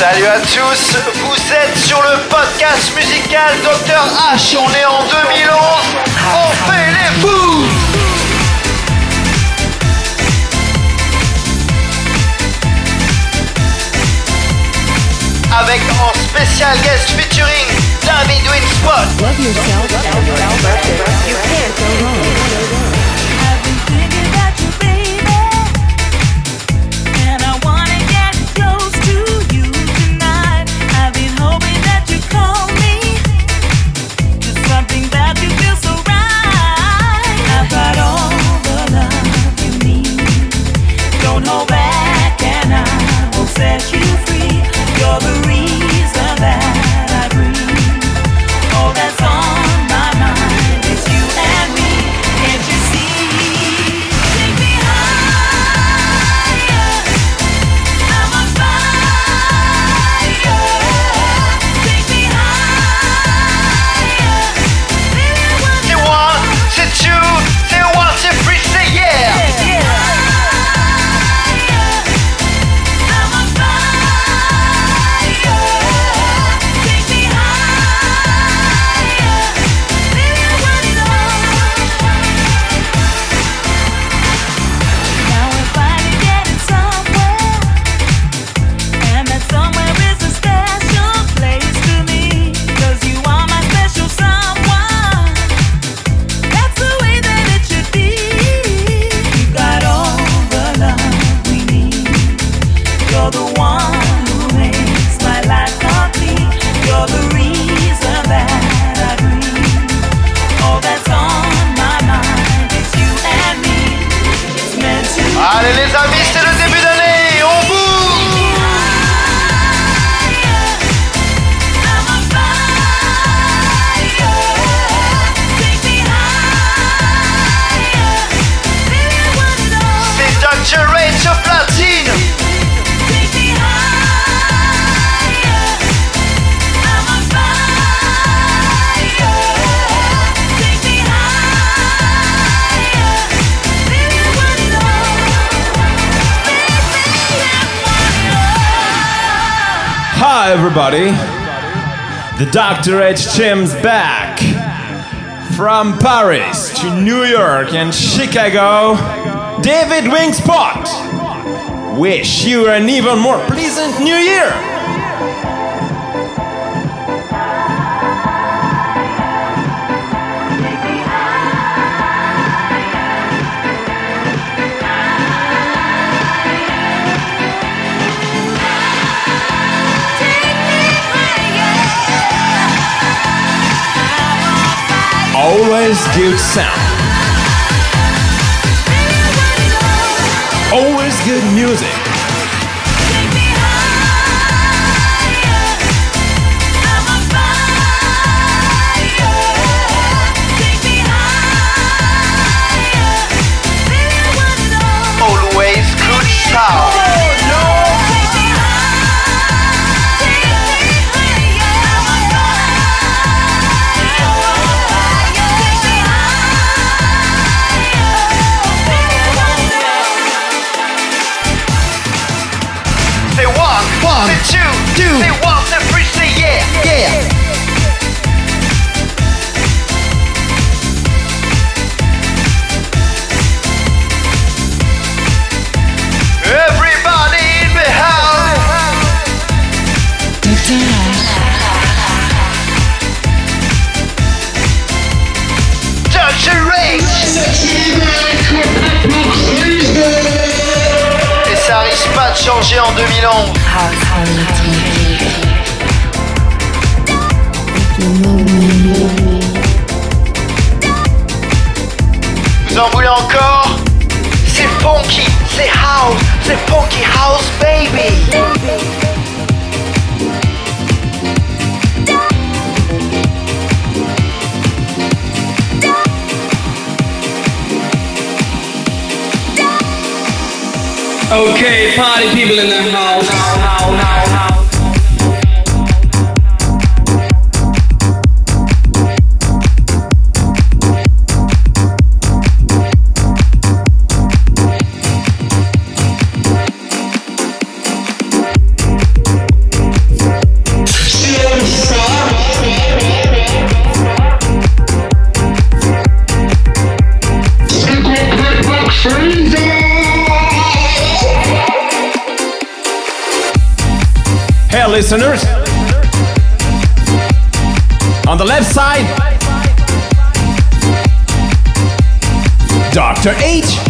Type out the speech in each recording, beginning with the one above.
Salut à tous, vous êtes sur le podcast musical Dr H, on est en 2011, on fait les fous. Avec en spécial guest featuring David Winspot. set you free. You're the. everybody. The Dr. H. Jim's back from Paris to New York and Chicago. David Wingspot. Wish you an even more pleasant new year! good sound. Always good music. a funky house baby. Okay, party people in the house. listeners. On the left side, Dr. H.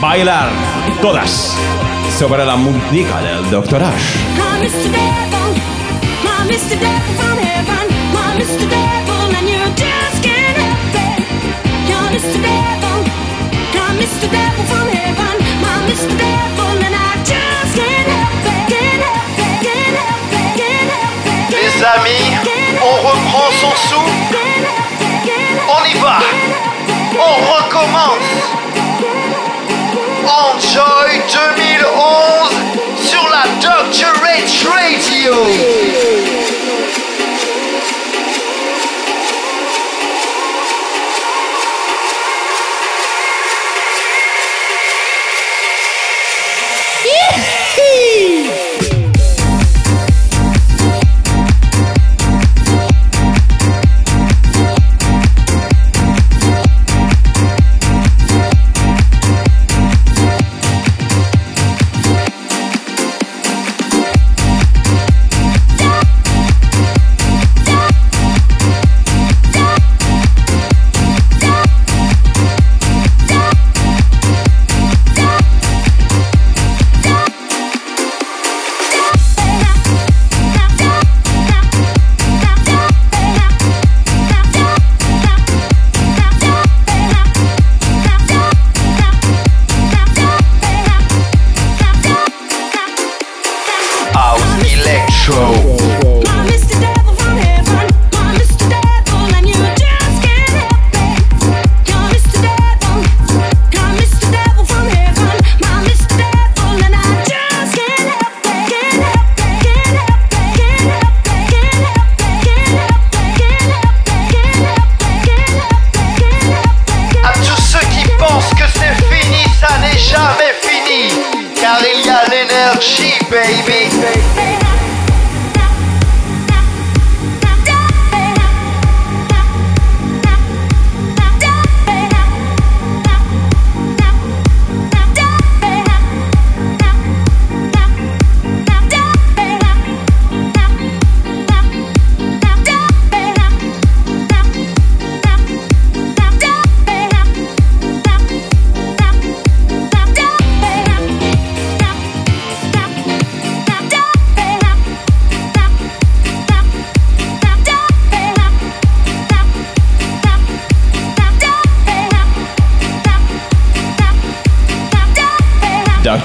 bailar todas. Sobre la música del Dr. Les amis, on reprend son souffle. On y va. On recommence. Joy 2011 sur la Dr. H Radio.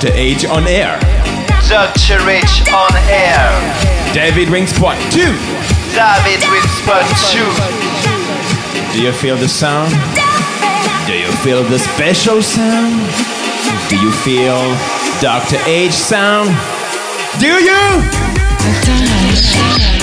Dr. H on air. Dr. H on air. David rings two. David rings two. Do you feel the sound? Do you feel the special sound? Do you feel Dr. H sound? Do you?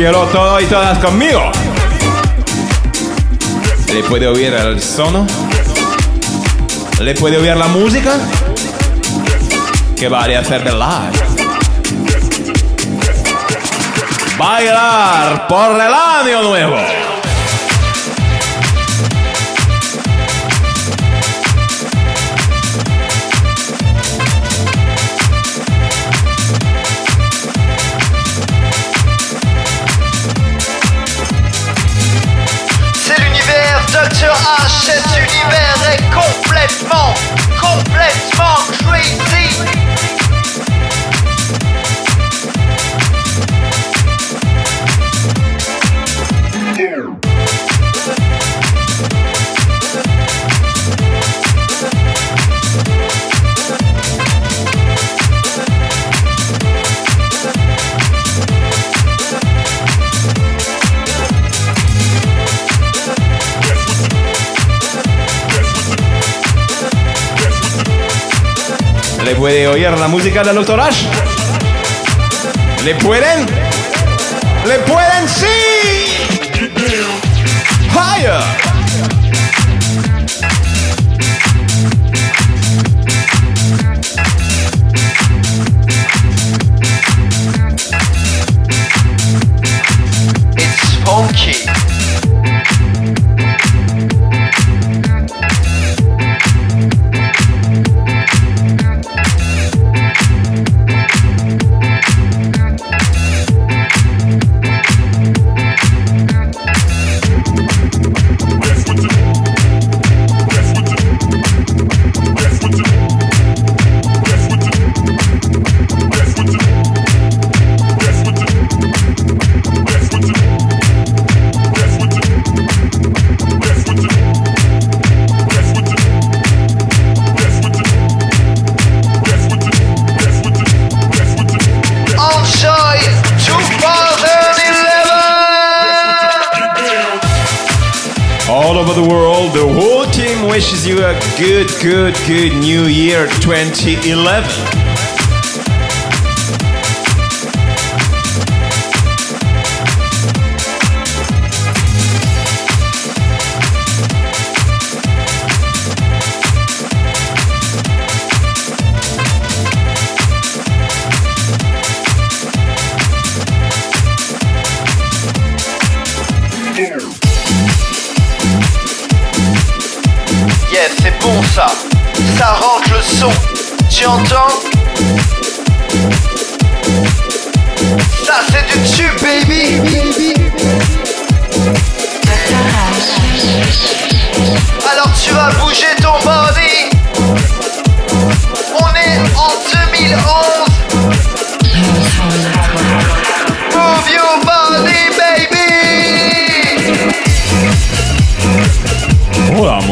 Quiero todo y todas conmigo. ¿Le puede oír el sono? ¿Le puede oír la música? Que vale hacer de live. Bailar por el año nuevo. Puede oír la música del Dr. Ash? ¿Le pueden? ¿Le pueden? ¡Sí! 2011.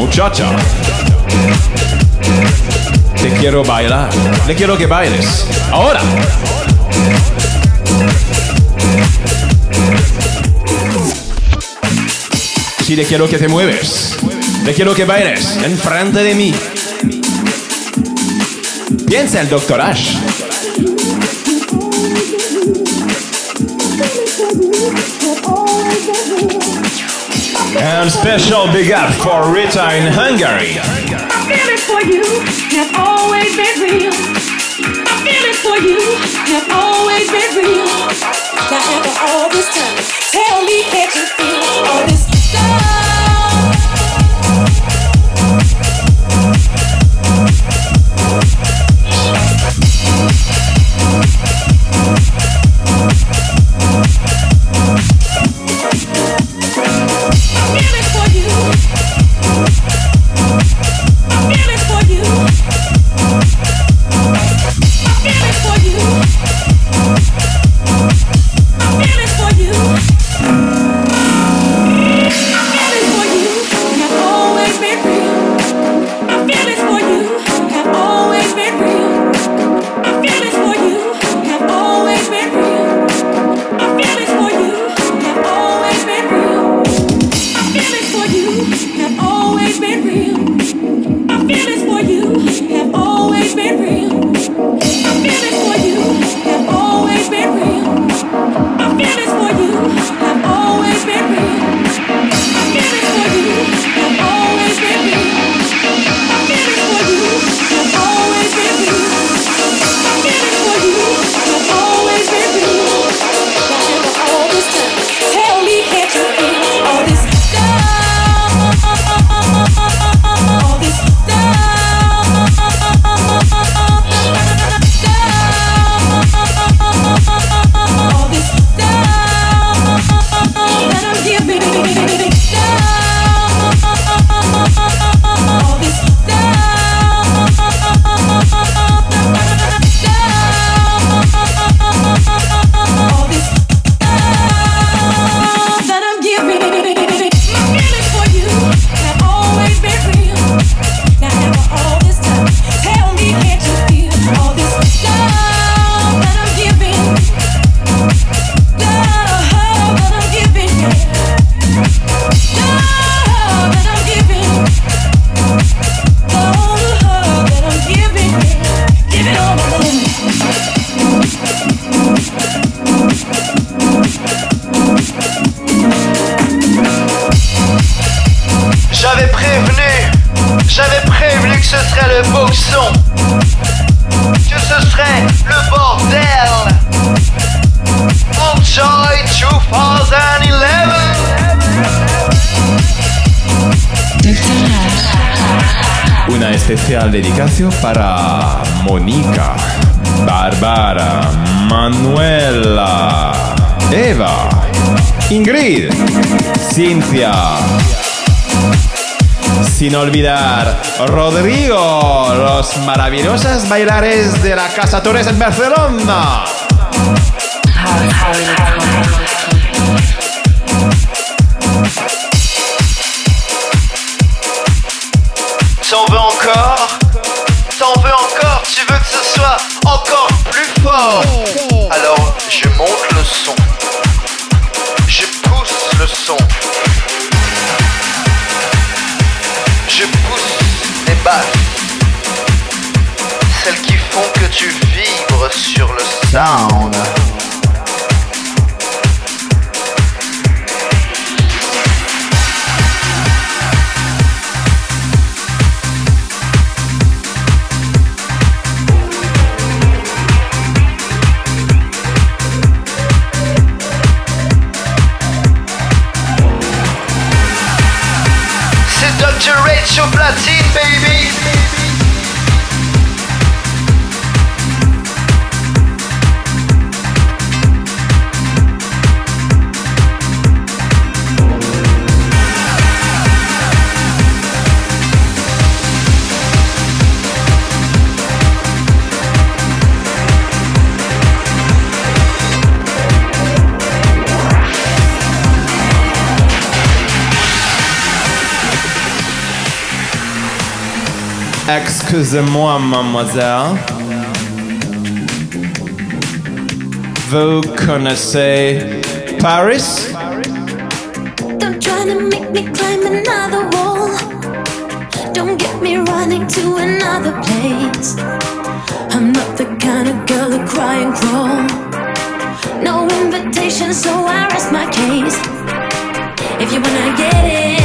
Muchacha. Te quiero bailar. Le quiero que bailes. Ahora. Sí, le quiero que te mueves. Le quiero que bailes enfrente de mí. Piensa el Dr. Ash. And special big up for Rita in Hungary. For you have always been real. For you have always been real. Now after all this time, tell me J'avais prévenu, j'avais prévenu que ce serait le boxon, que ce serait le bordel. On Joy 2011. Una especial dedicación para Monica, Bárbara, Manuela, Eva, Ingrid, Cynthia. Sin olvidar, Rodrigo, los maravillosas bailares de la Casa Torres en Barcelona. sound. Dr. Rachel Platine, baby! Excusez-moi, mademoiselle. Vous connaissez Paris? Don't try to make me climb another wall. Don't get me running to another place. I'm not the kind of girl who cry and crawl. No invitation, so I rest my case. If you wanna get it.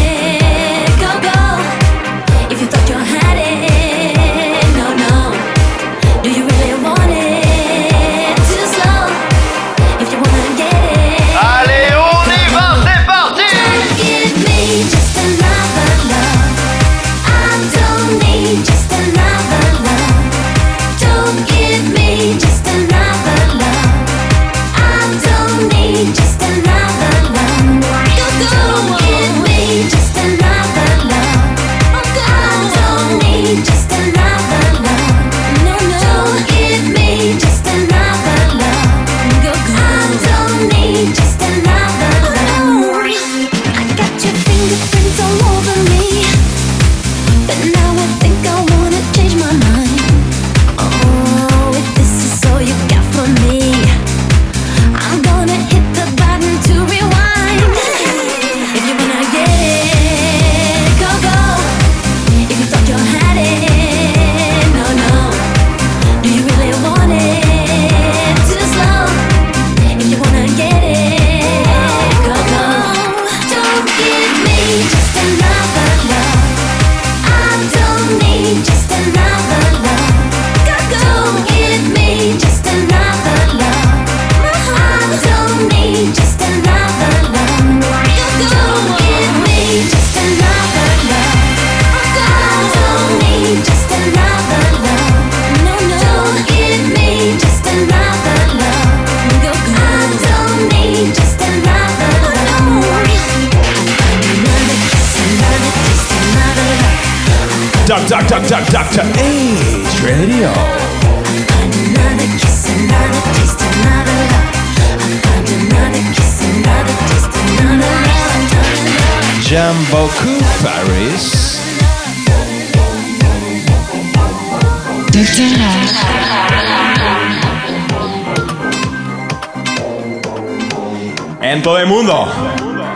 En todo el mundo.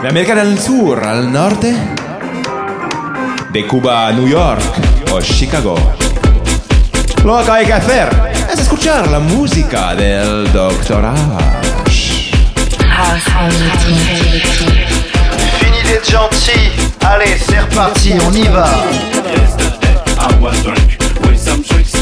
De América del Sur al norte. De Cuba a New York o Chicago. Lo que hay que hacer es escuchar la música del Doctor H. Fini d'être gentil. Allez, c'est reparti, on y va.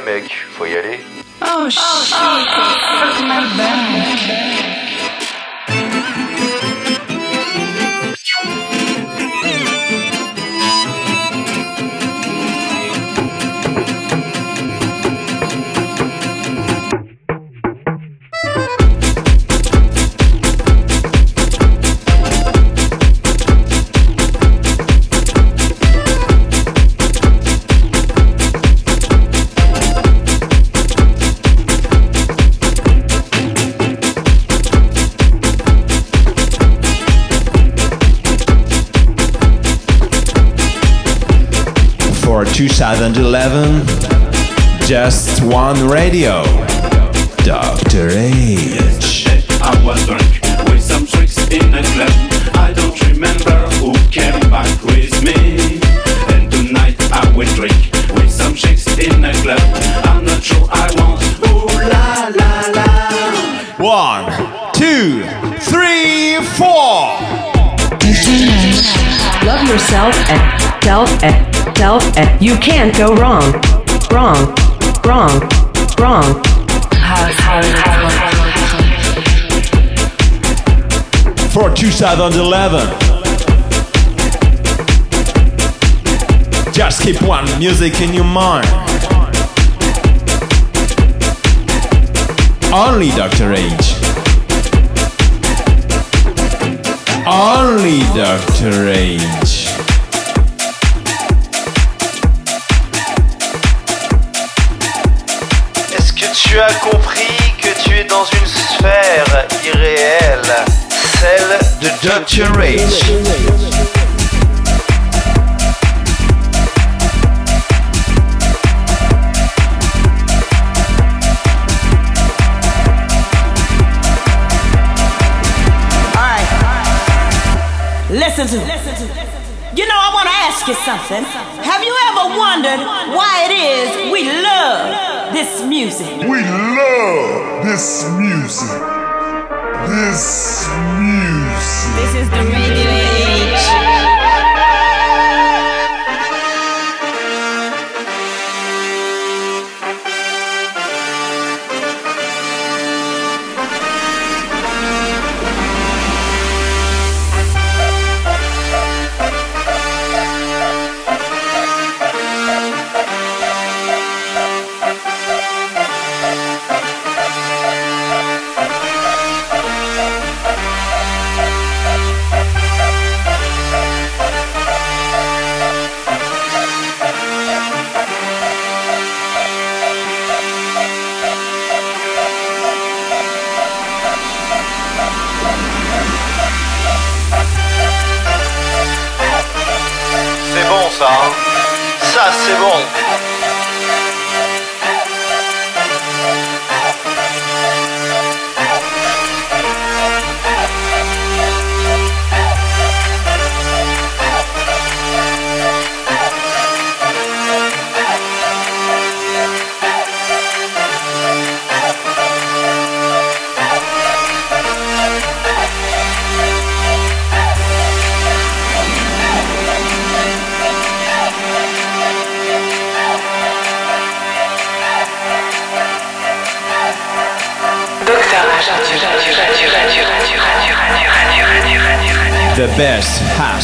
ouais mec, faut y aller. Oh, shit. Fuck my bad. 2011, just one radio. Dr. H. I was drunk with some tricks in a club. I don't remember who came back with me. And tonight I will drink with some chicks in a club. I'm not sure I want. Ooh la la la. One, two, three, four. Love yourself and self and self and you can't go wrong. Wrong. Wrong. Wrong. For 2011. Just keep one music in your mind. Only Dr. H. Only Dr. H. tu as compris que tu es dans une sphère irréelle, celle de Dr. H Alright. Listen to You know, I want to ask you something. Have you ever wondered why it is we love this music? We love this music. This music. This is the radio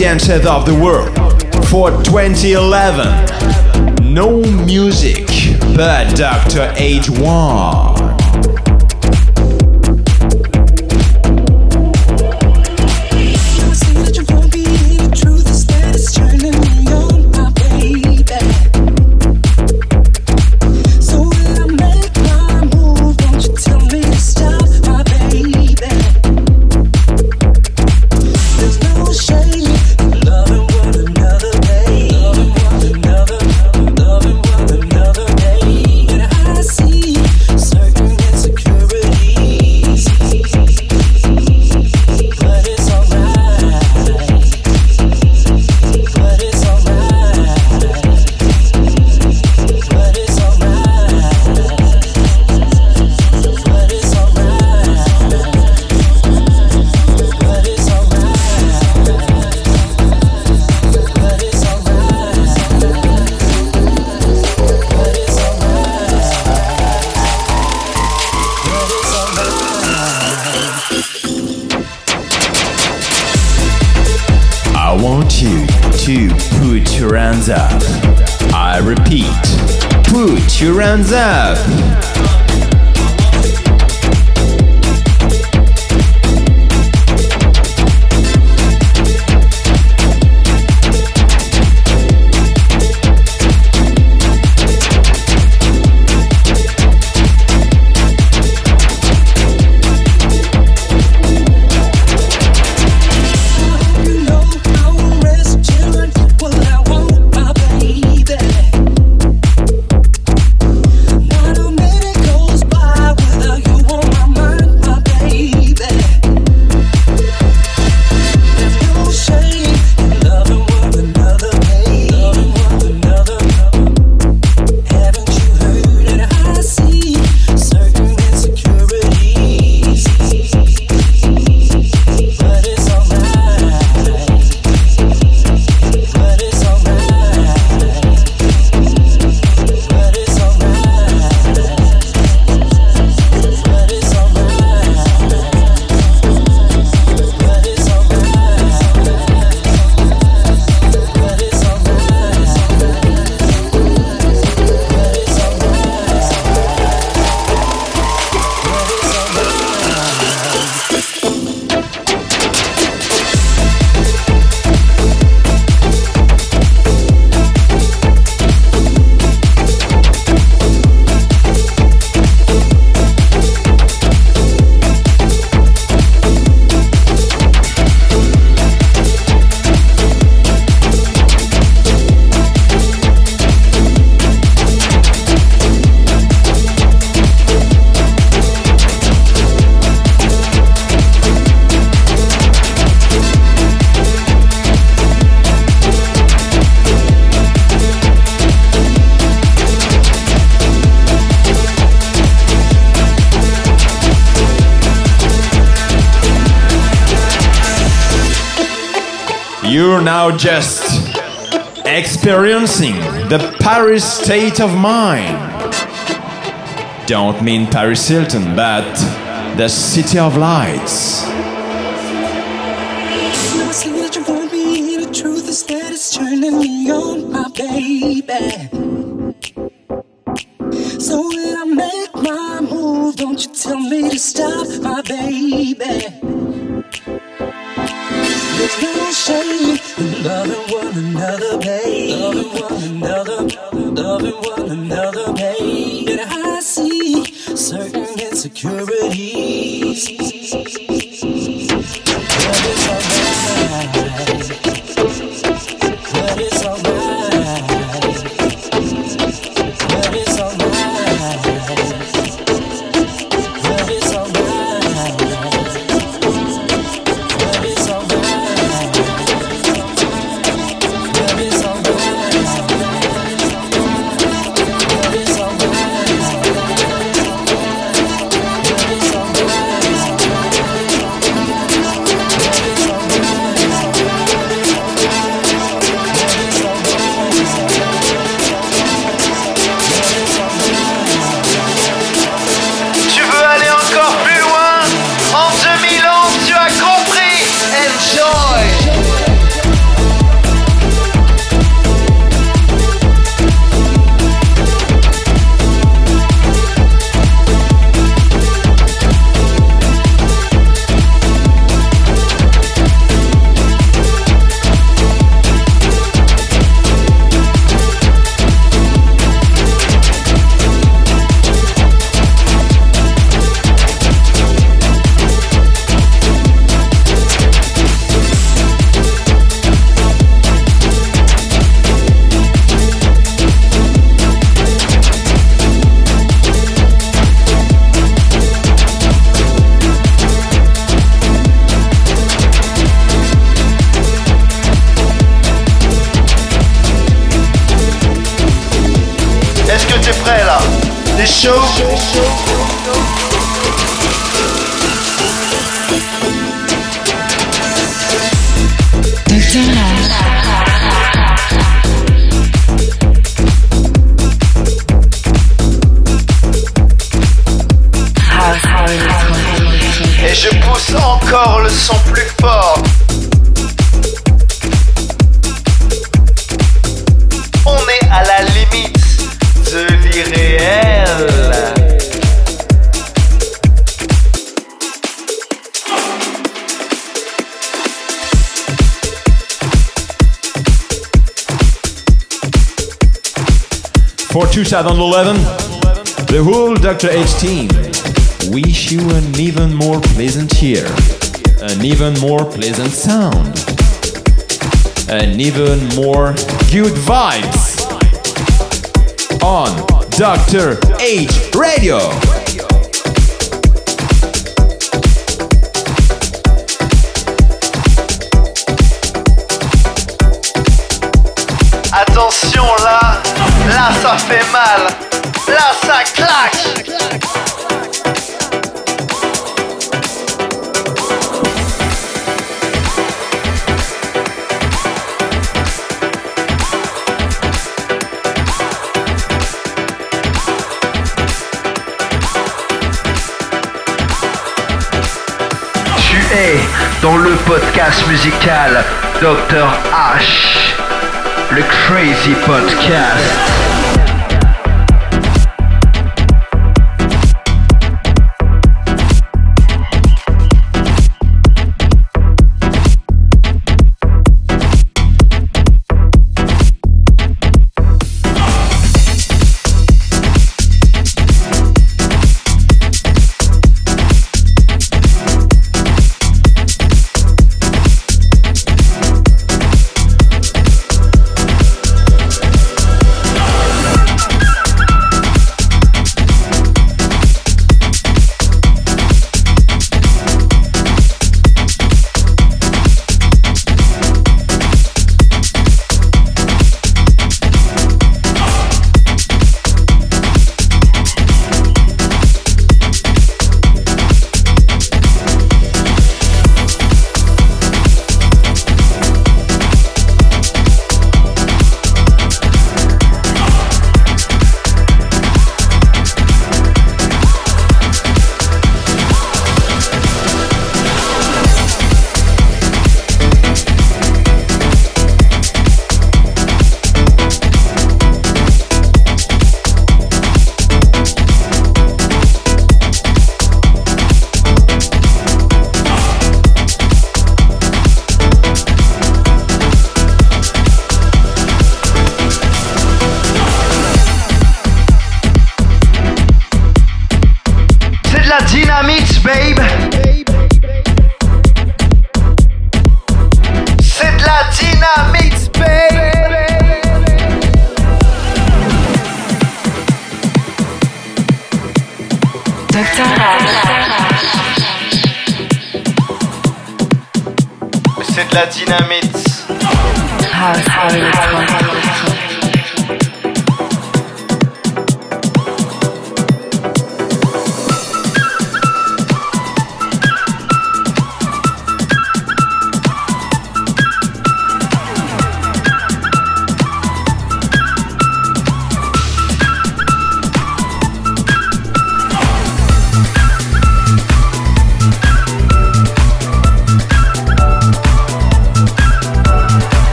dancers of the world for 2011. No music, but Dr. H1. Now just experiencing the Paris state of mind. Don't mean Paris Hilton, but the city of lights. The truth is that it's turning me on, my baby. So when I make my move, don't you tell me to stop, my baby. Shame loving one another, babe. Loving one another, loving one another, babe. And I see certain insecurities. 2011, the whole Dr. H team wish you an even more pleasant year, an even more pleasant sound, and even more good vibes on Dr. H Radio. Attention là, là ça fait mal, là ça claque. Tu es dans le podcast musical Dr H, le Crazy Podcast.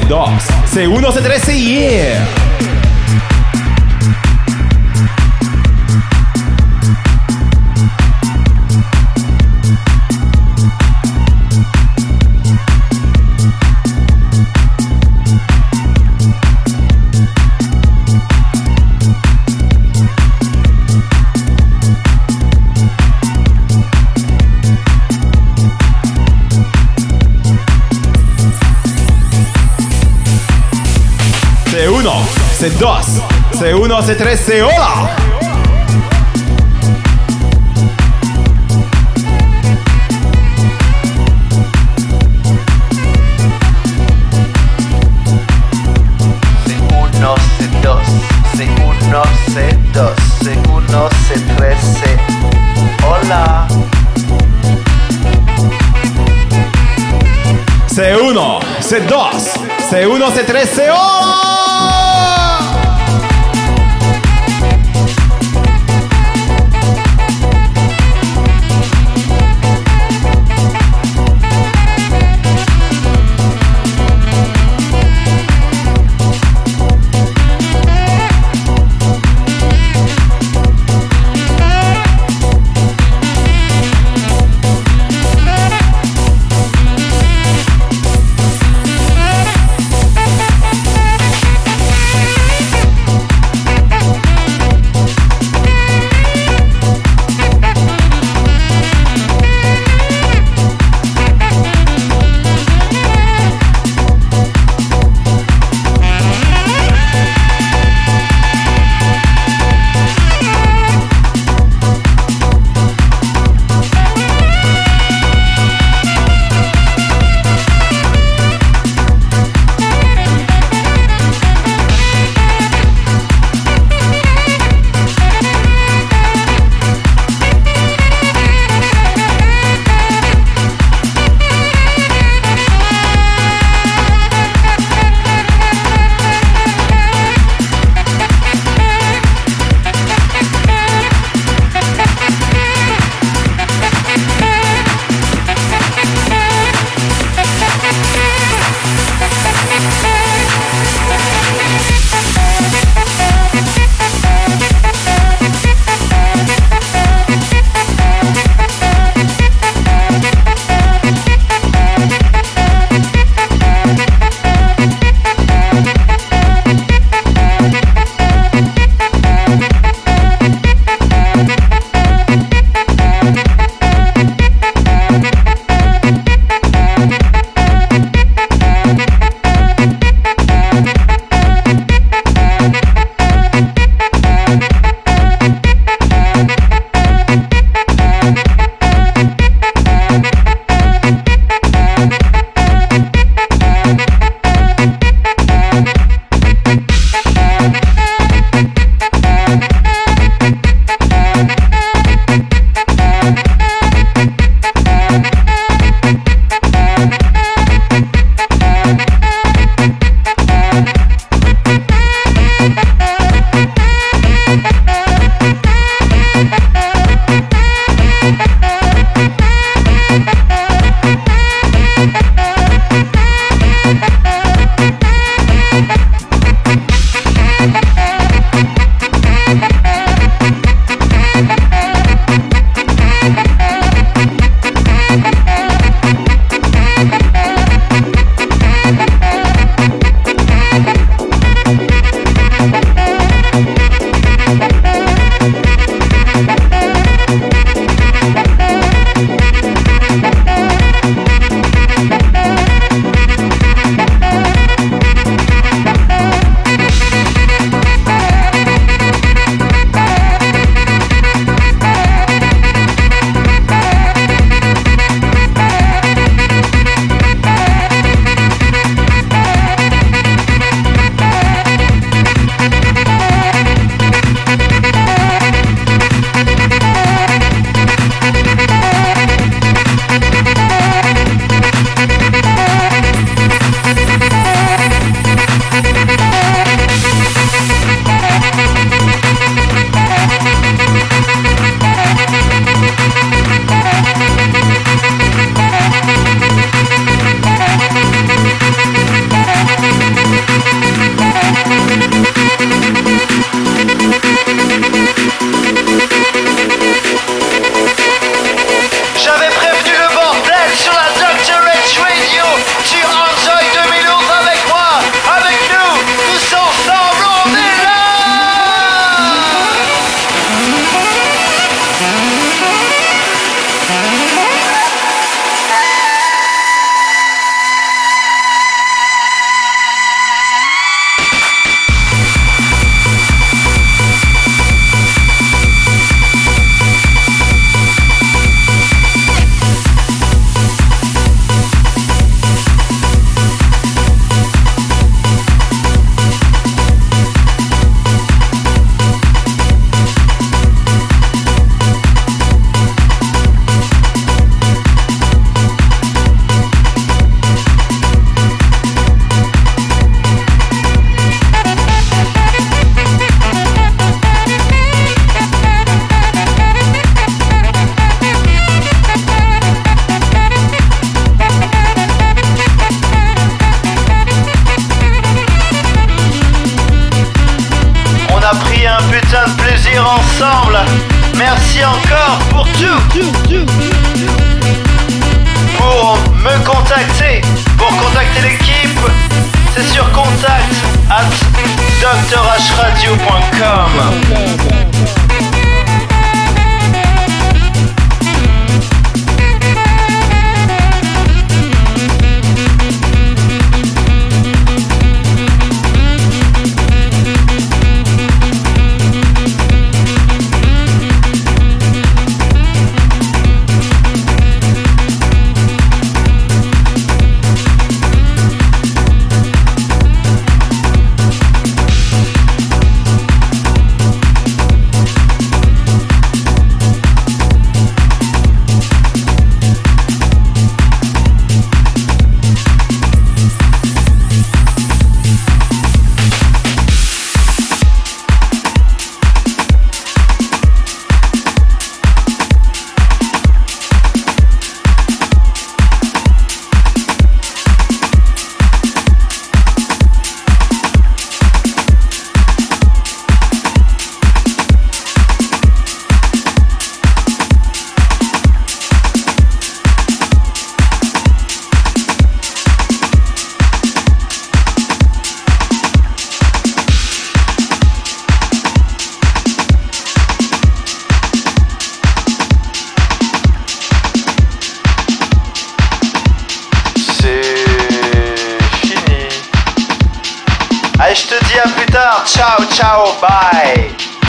C2, C1, C3, yeah. C1, C2, C1, C3, C. ¡Hola! C1, C2, C1, C2, C1, C3, C. ¡Hola! C1, C2, C1, C3, C. ¡Hola!